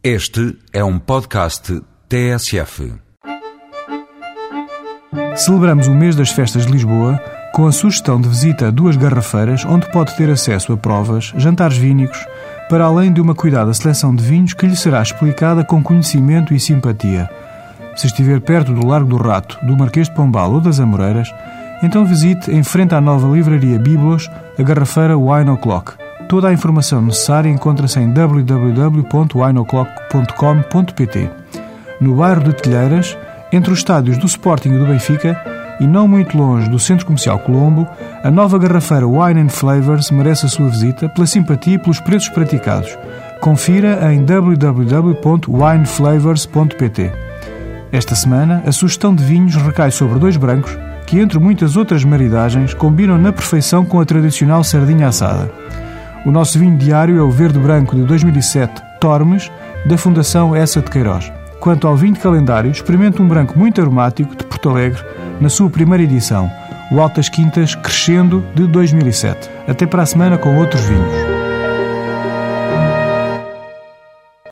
Este é um podcast TSF. Celebramos o mês das festas de Lisboa com a sugestão de visita a duas garrafeiras onde pode ter acesso a provas, jantares vínicos, para além de uma cuidada seleção de vinhos que lhe será explicada com conhecimento e simpatia. Se estiver perto do Largo do Rato, do Marquês de Pombal ou das Amoreiras, então visite em frente à nova livraria Biblos a garrafeira Wine O'Clock. Toda a informação necessária encontra-se em www.wineoclock.com.pt. No bairro de Telheiras, entre os estádios do Sporting e do Benfica, e não muito longe do Centro Comercial Colombo, a nova garrafeira Wine and Flavors merece a sua visita pela simpatia e pelos preços praticados. Confira em www.wineflavors.pt. Esta semana, a sugestão de vinhos recai sobre dois brancos que, entre muitas outras maridagens, combinam na perfeição com a tradicional sardinha assada. O nosso vinho diário é o Verde Branco de 2007 Tormes, da Fundação Essa de Queiroz. Quanto ao vinho de calendário, experimente um branco muito aromático de Porto Alegre na sua primeira edição, o Altas Quintas Crescendo de 2007. Até para a semana com outros vinhos.